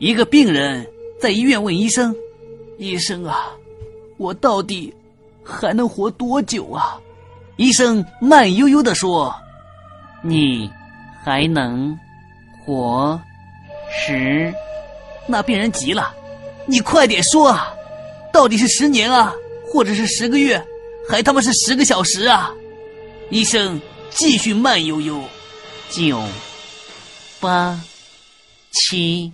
一个病人在医院问医生：“医生啊，我到底还能活多久啊？”医生慢悠悠地说：“你还能活十。”那病人急了：“你快点说啊，到底是十年啊，或者是十个月，还他妈是十个小时啊？”医生继续慢悠悠：“九、八、七。”